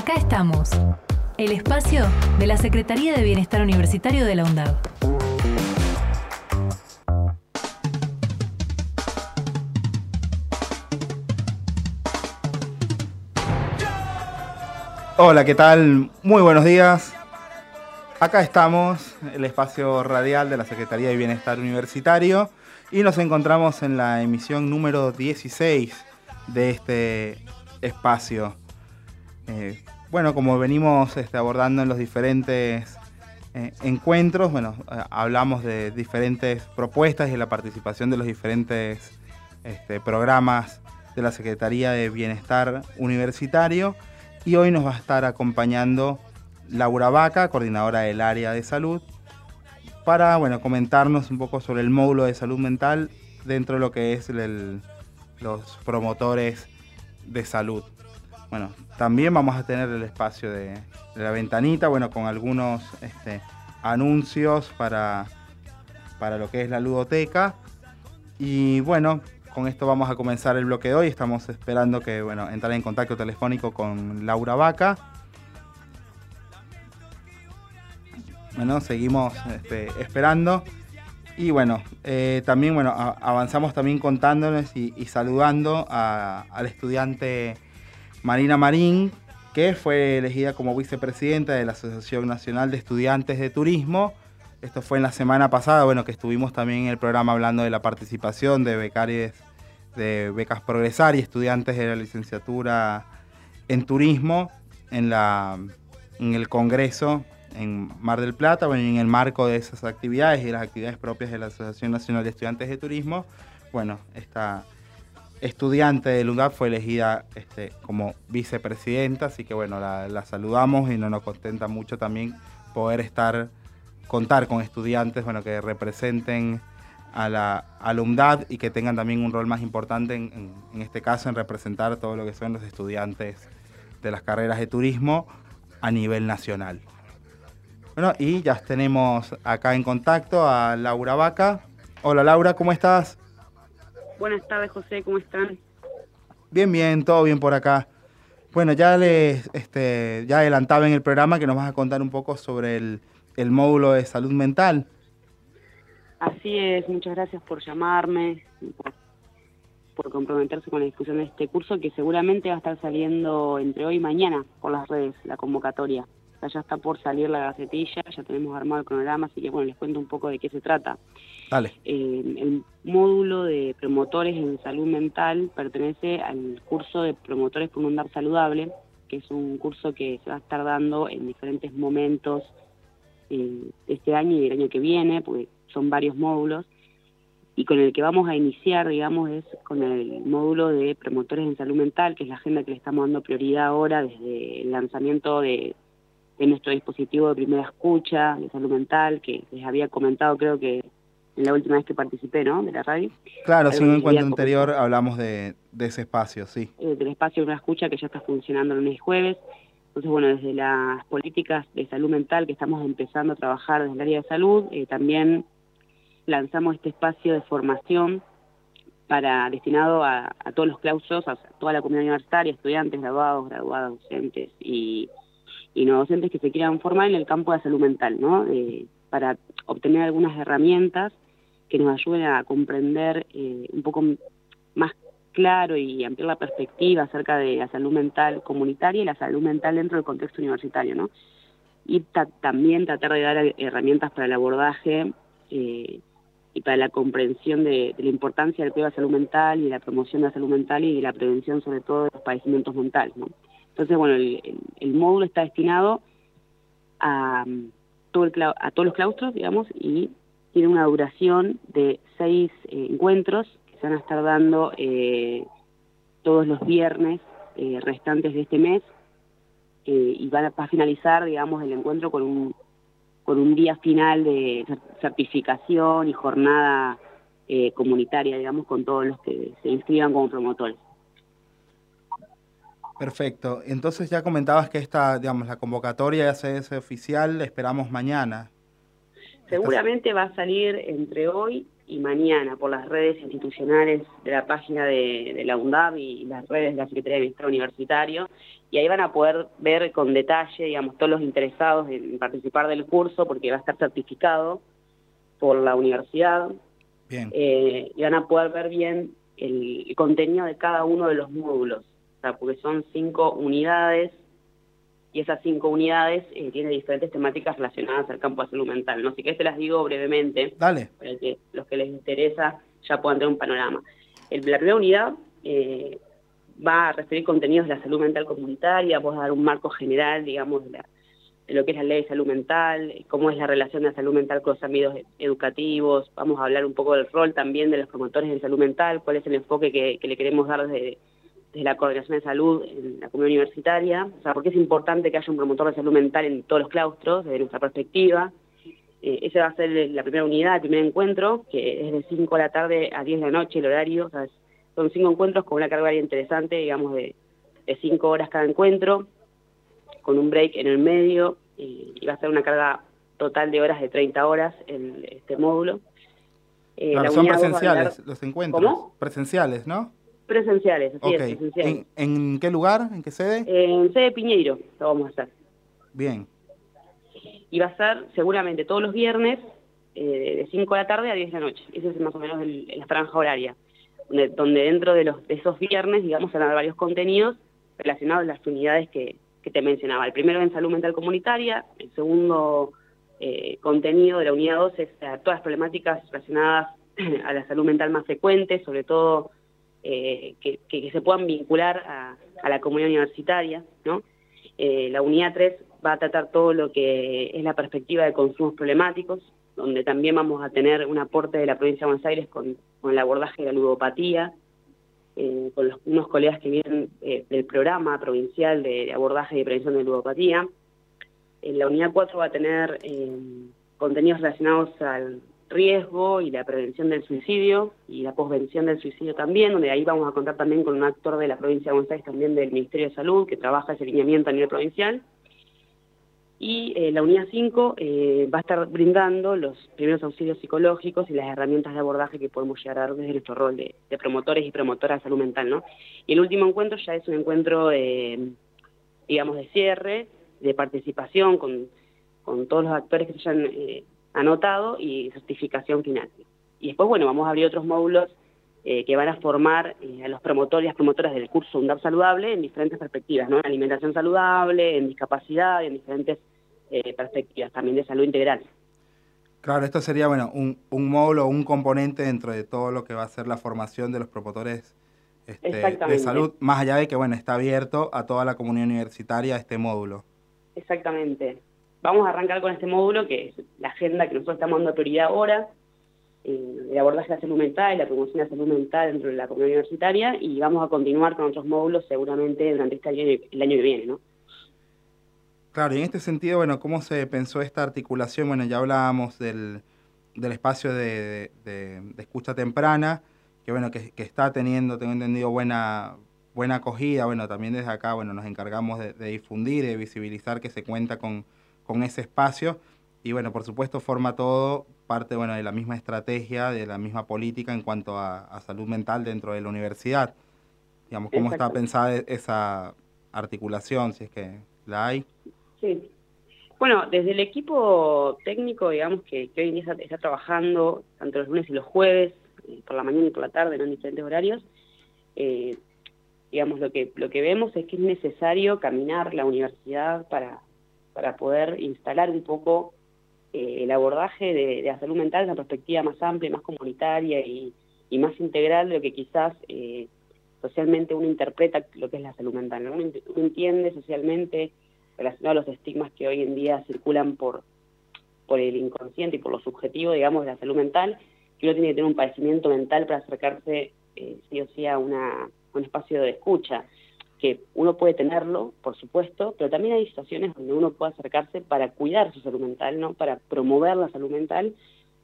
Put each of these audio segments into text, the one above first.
Acá estamos, el espacio de la Secretaría de Bienestar Universitario de la UNDAV. Hola, ¿qué tal? Muy buenos días. Acá estamos, el espacio radial de la Secretaría de Bienestar Universitario, y nos encontramos en la emisión número 16 de este espacio. Eh, bueno, como venimos este, abordando en los diferentes eh, encuentros, bueno, eh, hablamos de diferentes propuestas y la participación de los diferentes este, programas de la Secretaría de Bienestar Universitario y hoy nos va a estar acompañando Laura Vaca, coordinadora del área de salud, para bueno, comentarnos un poco sobre el módulo de salud mental dentro de lo que es los promotores de salud. Bueno, también vamos a tener el espacio de, la ventanita, bueno, con algunos este, anuncios para, para lo que es la ludoteca. Y bueno, con esto vamos a comenzar el bloque de hoy. Estamos esperando que, bueno, entrar en contacto telefónico con Laura Vaca. Bueno, seguimos este, esperando. Y bueno, eh, también bueno, avanzamos también contándoles y, saludando al estudiante Marina Marín, que fue elegida como vicepresidenta de la Asociación Nacional de Estudiantes de Turismo. Esto fue en la semana pasada, bueno, que estuvimos también en el programa hablando de la participación de becarios de becas progresar y estudiantes de la licenciatura en turismo en, la, en el Congreso en Mar del Plata, bueno, en el marco de esas actividades y las actividades propias de la Asociación Nacional de Estudiantes de Turismo, bueno, esta estudiante de UNDAP fue elegida este, como vicepresidenta, así que bueno, la, saludamos y no nos contenta mucho también poder estar contar con estudiantes bueno, que representen a la alumnad y que tengan también un rol más importante en, este caso en representar todo lo que son los estudiantes de las carreras de turismo a nivel nacional. Bueno, y ya tenemos acá en contacto a Laura Vaca. Hola Laura, ¿cómo estás? Buenas tardes José, ¿cómo están? Bien, bien, todo bien por acá. Bueno, ya les este, ya adelantaba en el programa que nos vas a contar un poco sobre el el módulo de salud mental. Así es, muchas gracias por llamarme, por, comprometerse con la discusión de este curso que seguramente va a estar saliendo entre hoy y mañana por las redes, la convocatoria. Ya está por salir la gacetilla, ya tenemos armado el cronograma, así que bueno, les cuento un poco de qué se trata. Dale. Eh, el módulo de promotores en salud mental pertenece al curso de promotores por un dar saludable, que es un curso que se va a estar dando en diferentes momentos eh, este año y el año que viene, porque son varios módulos, y con el que vamos a iniciar, digamos, es con el módulo de promotores en salud mental, que es la agenda que le estamos dando prioridad ahora desde el lanzamiento de, nuestro dispositivo de primera escucha de salud mental, que les había comentado creo que en la última vez que participé, ¿no?, de la radio. Claro, sí, en un encuentro anterior hablamos de, ese espacio, sí. Eh, del espacio de una escucha que ya está funcionando el lunes y jueves. Entonces, bueno, desde las políticas de salud mental que estamos empezando a trabajar desde el área de salud, eh, también lanzamos este espacio de formación para destinado a, todos los claustros, a toda la comunidad universitaria, estudiantes, graduados, graduadas, docentes y, no docentes que se quieran formar en el campo de salud mental, ¿no? Eh, para obtener algunas herramientas que nos ayuden a comprender eh, un poco más claro y ampliar la perspectiva acerca de la salud mental comunitaria y la salud mental dentro del contexto universitario, ¿no? Y también tratar de dar herramientas para el abordaje eh, y para la comprensión de, la importancia del cuidado de salud mental y la promoción de la salud mental y la prevención sobre todo de los padecimientos mentales, ¿no? Entonces, bueno, el, módulo está destinado a, el, a todos los claustros, digamos, y tiene una duración de seis eh, encuentros se van a estar dando eh, todos los viernes eh, restantes de este mes y van a, finalizar, digamos, el encuentro con un día final de certificación y jornada comunitaria, digamos, con todos los que se inscriban como promotores. Perfecto. Entonces ya comentabas que esta, digamos, la convocatoria ya se es oficial, esperamos mañana. Seguramente va a salir entre hoy y mañana por las redes institucionales de la página de, la UNDAB y las redes de la Secretaría de Bienestar Universitario, y ahí van a poder ver con detalle, digamos, todos los interesados en participar del curso, porque va a estar certificado por la universidad, bien. Eh, y van a poder ver bien el contenido de cada uno de los módulos, o sea, porque son cinco unidades y esas cinco unidades eh, tienen diferentes temáticas relacionadas al campo de salud mental. No sé qué te las digo brevemente, Dale. para que los que les interesa ya puedan tener un panorama. El, la primera unidad eh, va a referir contenidos de la salud mental comunitaria, vamos a dar un marco general, digamos, de, lo que es la ley de salud mental, cómo es la relación de la salud mental con los ámbitos educativos, vamos a hablar un poco del rol también de los promotores de salud mental, cuál es el enfoque que, que le queremos dar desde de la coordinación de salud en la comunidad universitaria, o sea, porque es importante que haya un promotor de salud mental en todos los claustros, desde nuestra perspectiva. Eh, ese va a ser la primera unidad, el primer encuentro, que es de 5 de la tarde a 10 de la noche el horario, o sea, son cinco encuentros con una carga interesante, digamos, de 5 horas cada encuentro, con un break en el medio, y, va a ser una carga total de horas de 30 horas el, este módulo. Eh, son presenciales los encuentros. ¿Cómo? Presenciales, ¿no? Presenciales, así es, presenciales. ¿En, qué lugar? ¿En qué sede? En sede Piñeiro lo vamos a hacer. Bien. Y va a ser seguramente todos los viernes eh, de 5 de la tarde a 10 de la noche. Ese es más o menos el, la franja horaria. Donde, dentro de, los, de esos viernes, digamos, van a haber varios contenidos relacionados a las unidades que, que te mencionaba. El primero en salud mental comunitaria, el segundo eh, contenido de la unidad 2 es todas las problemáticas relacionadas a la salud mental más frecuente, sobre todo eh, que, se puedan vincular a, la comunidad universitaria. ¿no? Eh, la unidad 3 va a tratar todo lo que es la perspectiva de consumos problemáticos, donde también vamos a tener un aporte de la provincia de Buenos Aires con, el abordaje de la ludopatía, eh, con unos colegas que vienen del programa provincial de, abordaje y prevención de ludopatía. En la unidad 4 va a tener contenidos relacionados al riesgo y la prevención del suicidio y la posvención del suicidio también, donde ahí vamos a contar también con un actor de la provincia de Buenos Aires, también del Ministerio de Salud, que trabaja ese lineamiento a nivel provincial. Y eh, la unidad 5 eh, va a estar brindando los primeros auxilios psicológicos y las herramientas de abordaje que podemos llegar a dar desde nuestro rol de, promotores y promotoras de salud mental. ¿no? Y el último encuentro ya es un encuentro, digamos, de cierre, de participación con, con todos los actores que se hayan eh, anotado y certificación final. Y después, bueno, vamos a abrir otros módulos eh, que van a formar eh, a los promotores y las promotoras del curso UNDAP Saludable en diferentes perspectivas, ¿no? En alimentación saludable, en discapacidad, en diferentes eh, perspectivas, también de salud integral. Claro, esto sería, bueno, un, un módulo, un componente dentro de todo lo que va a ser la formación de los promotores este, de salud, más allá de que, bueno, está abierto a toda la comunidad universitaria este módulo. Exactamente vamos a arrancar con este módulo, que es la agenda que nosotros estamos dando prioridad ahora, eh, el abordaje de la salud mental y la promoción de la salud mental dentro de la comunidad universitaria, y vamos a continuar con otros módulos seguramente durante este año, el año que viene, ¿no? Claro, y en este sentido, bueno, ¿cómo se pensó esta articulación? Bueno, ya hablábamos del, del espacio de, escucha temprana, que bueno, que, está teniendo, tengo entendido, buena, buena acogida. Bueno, también desde acá, bueno, nos encargamos de, de difundir, de visibilizar que se cuenta con, con ese espacio. Y bueno, por supuesto forma todo parte bueno, de la misma estrategia, de la misma política en cuanto a, salud mental dentro de la universidad. Digamos, ¿cómo está pensada esa articulación, si es que la hay? Sí. Bueno, desde el equipo técnico, digamos, que, hoy en día está, trabajando tanto los lunes y los jueves, eh, por la mañana y por la tarde, en diferentes horarios, eh, digamos, lo que, lo que vemos es que es necesario caminar la universidad para, para poder instalar un poco eh, el abordaje de, la salud mental en una perspectiva más amplia, más comunitaria y, más integral de lo que quizás eh, socialmente uno interpreta lo que es la salud mental. Uno, entiende socialmente relacionado a los estigmas que hoy en día circulan por, el inconsciente y por lo subjetivo, digamos, de la salud mental, que uno tiene que tener un padecimiento mental para acercarse eh, sí o sí a, una, a un espacio de escucha que uno puede tenerlo, por supuesto, pero también hay situaciones donde uno puede acercarse para cuidar su salud mental, ¿no? Para promover la salud mental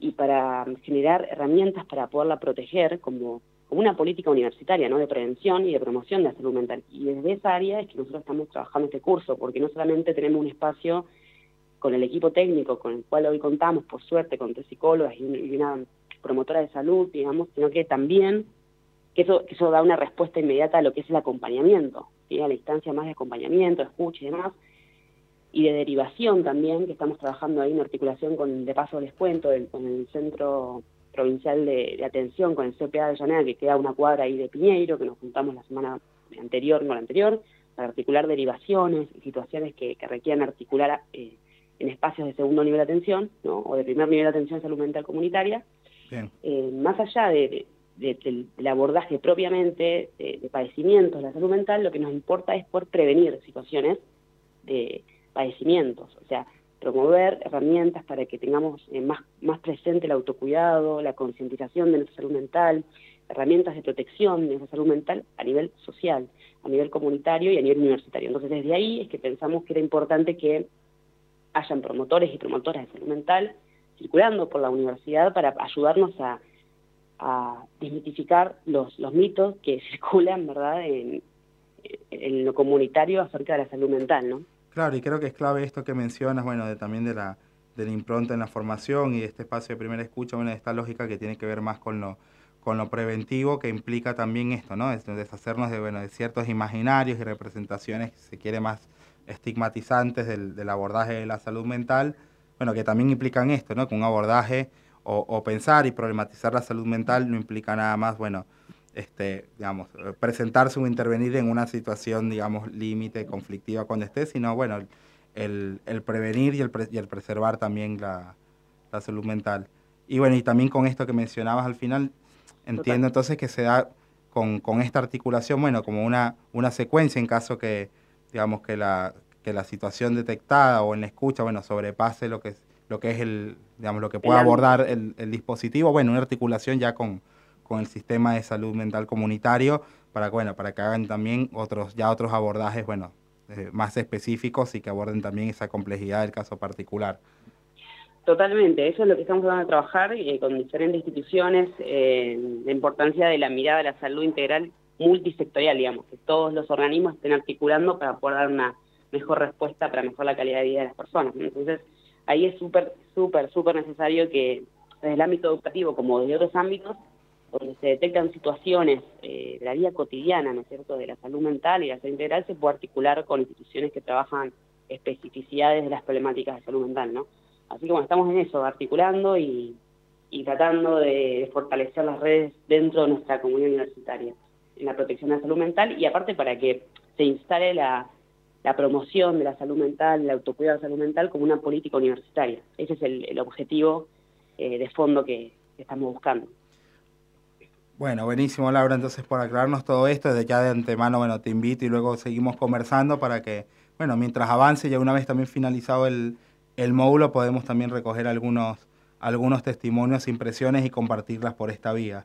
y para generar herramientas para poderla proteger como, una política universitaria, ¿no? De prevención y de promoción de la salud mental. Y desde esa área es que nosotros estamos trabajando este curso, porque no solamente tenemos un espacio con el equipo técnico con el cual hoy contamos, por suerte, con tres psicólogas y una promotoras de salud, digamos, sino que también que eso, que eso da una respuesta inmediata a lo que es el acompañamiento, a la instancia más de acompañamiento, escucha y demás, y de derivación también, que estamos trabajando ahí en articulación con, de paso les cuento, con el Centro Provincial de, Atención, con el CPA de Llanera, que queda una cuadra ahí de Piñeiro, que nos juntamos la semana anterior con la anterior, para articular derivaciones y situaciones que, que requieran articular eh, en espacios de segundo nivel de atención, ¿no? o de primer nivel de atención salud mental comunitaria. Eh, más allá de, del abordaje propiamente de, padecimientos de la salud mental, lo que nos importa es por prevenir situaciones de padecimientos, o sea, promover herramientas para que tengamos eh, más, más presente el autocuidado, la concientización de nuestra salud mental, herramientas de protección de nuestra salud mental a nivel social, a nivel comunitario y a nivel universitario. Entonces, desde ahí es que pensamos que era importante que hayan promotores y promotoras de salud mental circulando por la universidad para ayudarnos a, desmitificar los, los mitos que circulan, ¿verdad?, en, en lo comunitario acerca de la salud mental, ¿no? Claro, y creo que es clave esto que mencionas, bueno, de, también de la, de la impronta en la formación y este espacio de primera escucha, bueno, de esta lógica que tiene que ver más con lo, con lo preventivo, que implica también esto, ¿no? Es deshacernos de, bueno, de ciertos imaginarios y representaciones, que se quiere, más estigmatizantes del, del, abordaje de la salud mental, bueno, que también implican esto, ¿no? Que un abordaje o, o pensar y problematizar la salud mental no implica nada más, bueno, este, digamos, presentarse o intervenir en una situación, digamos, límite, conflictiva cuando esté, sino, bueno, el, el prevenir y el, y el, preservar también la, la, salud mental. Y bueno, y también con esto que mencionabas al final, entiendo entonces que se da con, con, esta articulación, bueno, como una, una secuencia en caso que, digamos, que la, que la situación detectada o en la escucha, bueno, sobrepase lo que es, lo que es el, digamos, lo que pueda abordar el, el dispositivo, bueno, una articulación ya con, con el sistema de salud mental comunitario para, bueno, para que hagan también otros, ya otros abordajes, bueno, eh, más específicos y que aborden también esa complejidad del caso particular. Totalmente, eso es lo que estamos tratando de trabajar eh, con diferentes instituciones, eh, la importancia de la mirada de la salud integral multisectorial, digamos, que todos los organismos estén articulando para poder dar una mejor respuesta para mejorar la calidad de vida de las personas. Entonces, ahí es súper, súper, súper necesario que desde el ámbito educativo como desde otros ámbitos donde se detectan situaciones eh, de la vida cotidiana, ¿no es cierto?, de la salud mental y la salud integral, se puede articular con instituciones que trabajan especificidades de las problemáticas de salud mental, ¿no? Así que bueno, estamos en eso, articulando y, tratando de, fortalecer las redes dentro de nuestra comunidad universitaria en la protección de la salud mental y aparte para que se instale la, promoción de la salud mental, el autocuidado de la salud mental como una política universitaria. Ese es el, objetivo eh, de fondo que estamos buscando. Bueno, buenísimo Laura, entonces por aclararnos todo esto, desde ya de antemano, bueno, te invito y luego seguimos conversando para que, bueno, mientras avance, ya una vez también finalizado el, el módulo, podemos también recoger algunos, algunos testimonios, impresiones y compartirlas por esta vía.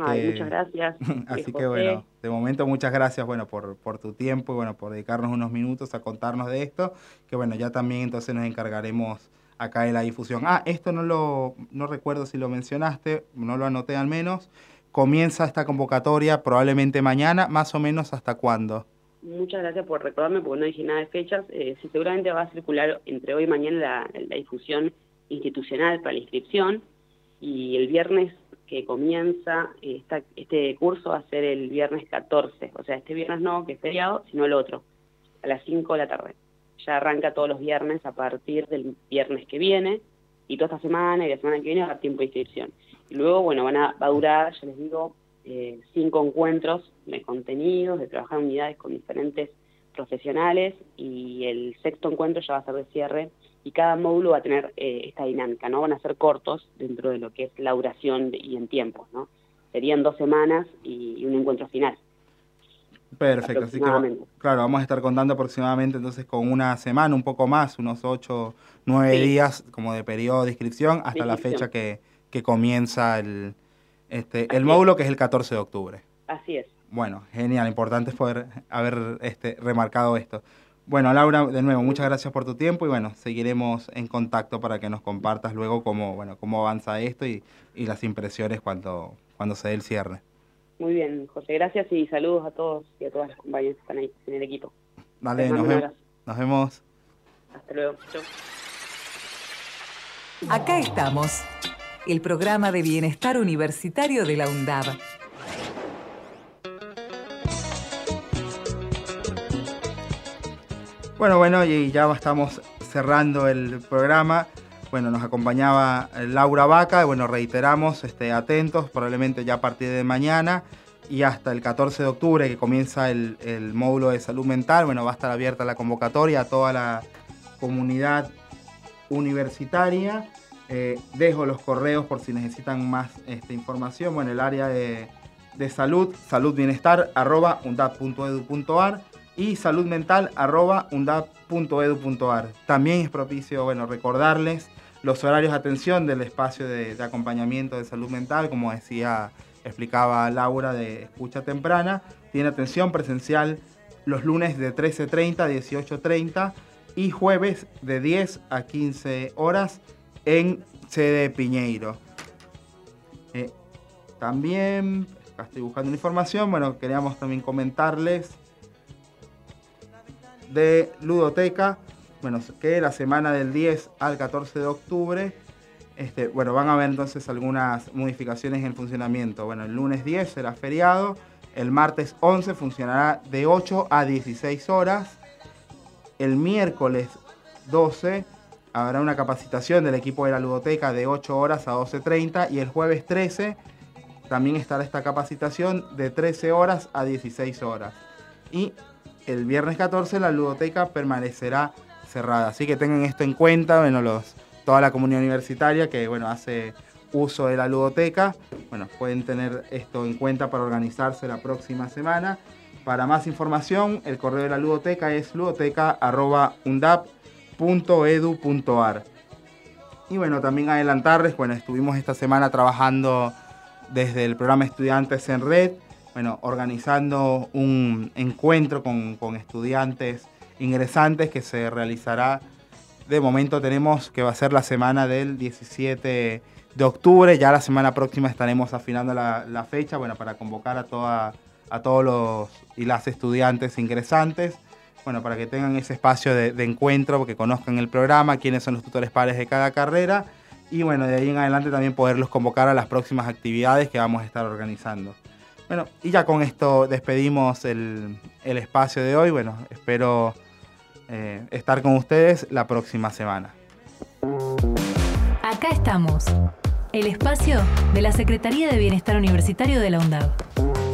Ay, muchas gracias. así que bueno, de momento muchas gracias bueno por, por tu tiempo y bueno por dedicarnos unos minutos a contarnos de esto, que bueno, ya también entonces nos encargaremos acá de la difusión. Ah, esto no lo no recuerdo si lo mencionaste, no lo anoté al menos. Comienza esta convocatoria probablemente mañana, más o menos hasta cuándo. Muchas gracias por recordarme, porque no dije nada de fechas. Eh, seguramente va a circular entre hoy y mañana la, difusión institucional para la inscripción y el viernes que comienza esta, este curso va a ser el viernes 14, o sea, este viernes no, que es feriado, sino el otro, a las 5 de la tarde. Ya arranca todos los viernes a partir del viernes que viene y toda esta semana y la semana que viene va a dar tiempo de inscripción. Y luego, bueno, van a, va a durar, ya les digo, eh, cinco encuentros de contenidos, de trabajar en unidades con diferentes profesionales y el sexto encuentro ya va a ser de cierre y cada módulo va a tener eh, esta dinámica, ¿no? Van a ser cortos dentro de lo que es la duración y en tiempos, ¿no? Serían dos semanas y, un encuentro final. Perfecto, así que claro, vamos a estar contando aproximadamente entonces con una semana, un poco más, unos ocho, nueve días como de periodo de inscripción hasta la fecha que, que comienza el, este, el módulo, que es el 14 de octubre. Así es. Bueno, genial, importante poder haber este, remarcado esto. Bueno, Laura, de nuevo, muchas gracias por tu tiempo y bueno, seguiremos en contacto para que nos compartas luego cómo, bueno, cómo avanza esto y, y las impresiones cuando, cuando se dé el cierre. Muy bien, José, gracias y saludos a todos y a todas las compañeras que están ahí en el equipo. Vale, nos, vemos. nos vemos. Hasta luego. Acá estamos el programa de bienestar universitario de la UNDAB. Bueno, bueno, y ya estamos cerrando el programa. Bueno, nos acompañaba Laura Vaca, bueno, reiteramos, este, atentos, probablemente ya a partir de mañana y hasta el 14 de octubre que comienza el, módulo de salud mental, bueno, va a estar abierta la convocatoria a toda la comunidad universitaria. Eh, dejo los correos por si necesitan más este, información. Bueno, el área de, salud, salud bienestar, arroba mental, arroba undap.edu.ar. También es propicio, bueno, recordarles los horarios de atención del espacio de, de acompañamiento de salud mental, como decía explicaba Laura de Escucha Temprana, tiene atención presencial los lunes de 13.30 a 18.30 y jueves de 10 a 15 horas en sede Piñeiro. Eh, también, acá estoy buscando información, bueno, queríamos también comentarles de Ludoteca, bueno, que la semana del 10 al 14 de octubre este, bueno, van a haber entonces algunas modificaciones en el funcionamiento. Bueno, el lunes 10 será feriado, el martes 11 funcionará de 8 a 16 horas, el miércoles 12 habrá una capacitación del equipo de la ludoteca de 8 horas a 12.30 y el jueves 13 también estará esta capacitación de 13 horas a 16 horas. Y el viernes 14 la ludoteca permanecerá cerrada. Así que tengan esto en cuenta, bueno, los toda la comunidad universitaria que bueno, hace uso de la ludoteca. Bueno, pueden tener esto en cuenta para organizarse la próxima semana. Para más información, el correo de la ludoteca es ludoteca.undap.edu.ar. Y bueno, también adelantarles, bueno, estuvimos esta semana trabajando desde el programa Estudiantes en Red, bueno, organizando un encuentro con, estudiantes ingresantes que se realizará de momento tenemos que va a ser la semana del 17 de octubre. Ya la semana próxima estaremos afinando la, fecha, bueno, para convocar a, toda, a todos los y las estudiantes ingresantes, bueno, para que tengan ese espacio de, encuentro, que conozcan el programa, quiénes son los tutores pares de cada carrera. Y bueno, de ahí en adelante también poderlos convocar a las próximas actividades que vamos a estar organizando. Bueno, y ya con esto despedimos el, el espacio de hoy. Bueno, espero eh, estar con ustedes la próxima semana. Acá estamos, el espacio de la Secretaría de Bienestar Universitario de la UNDAV.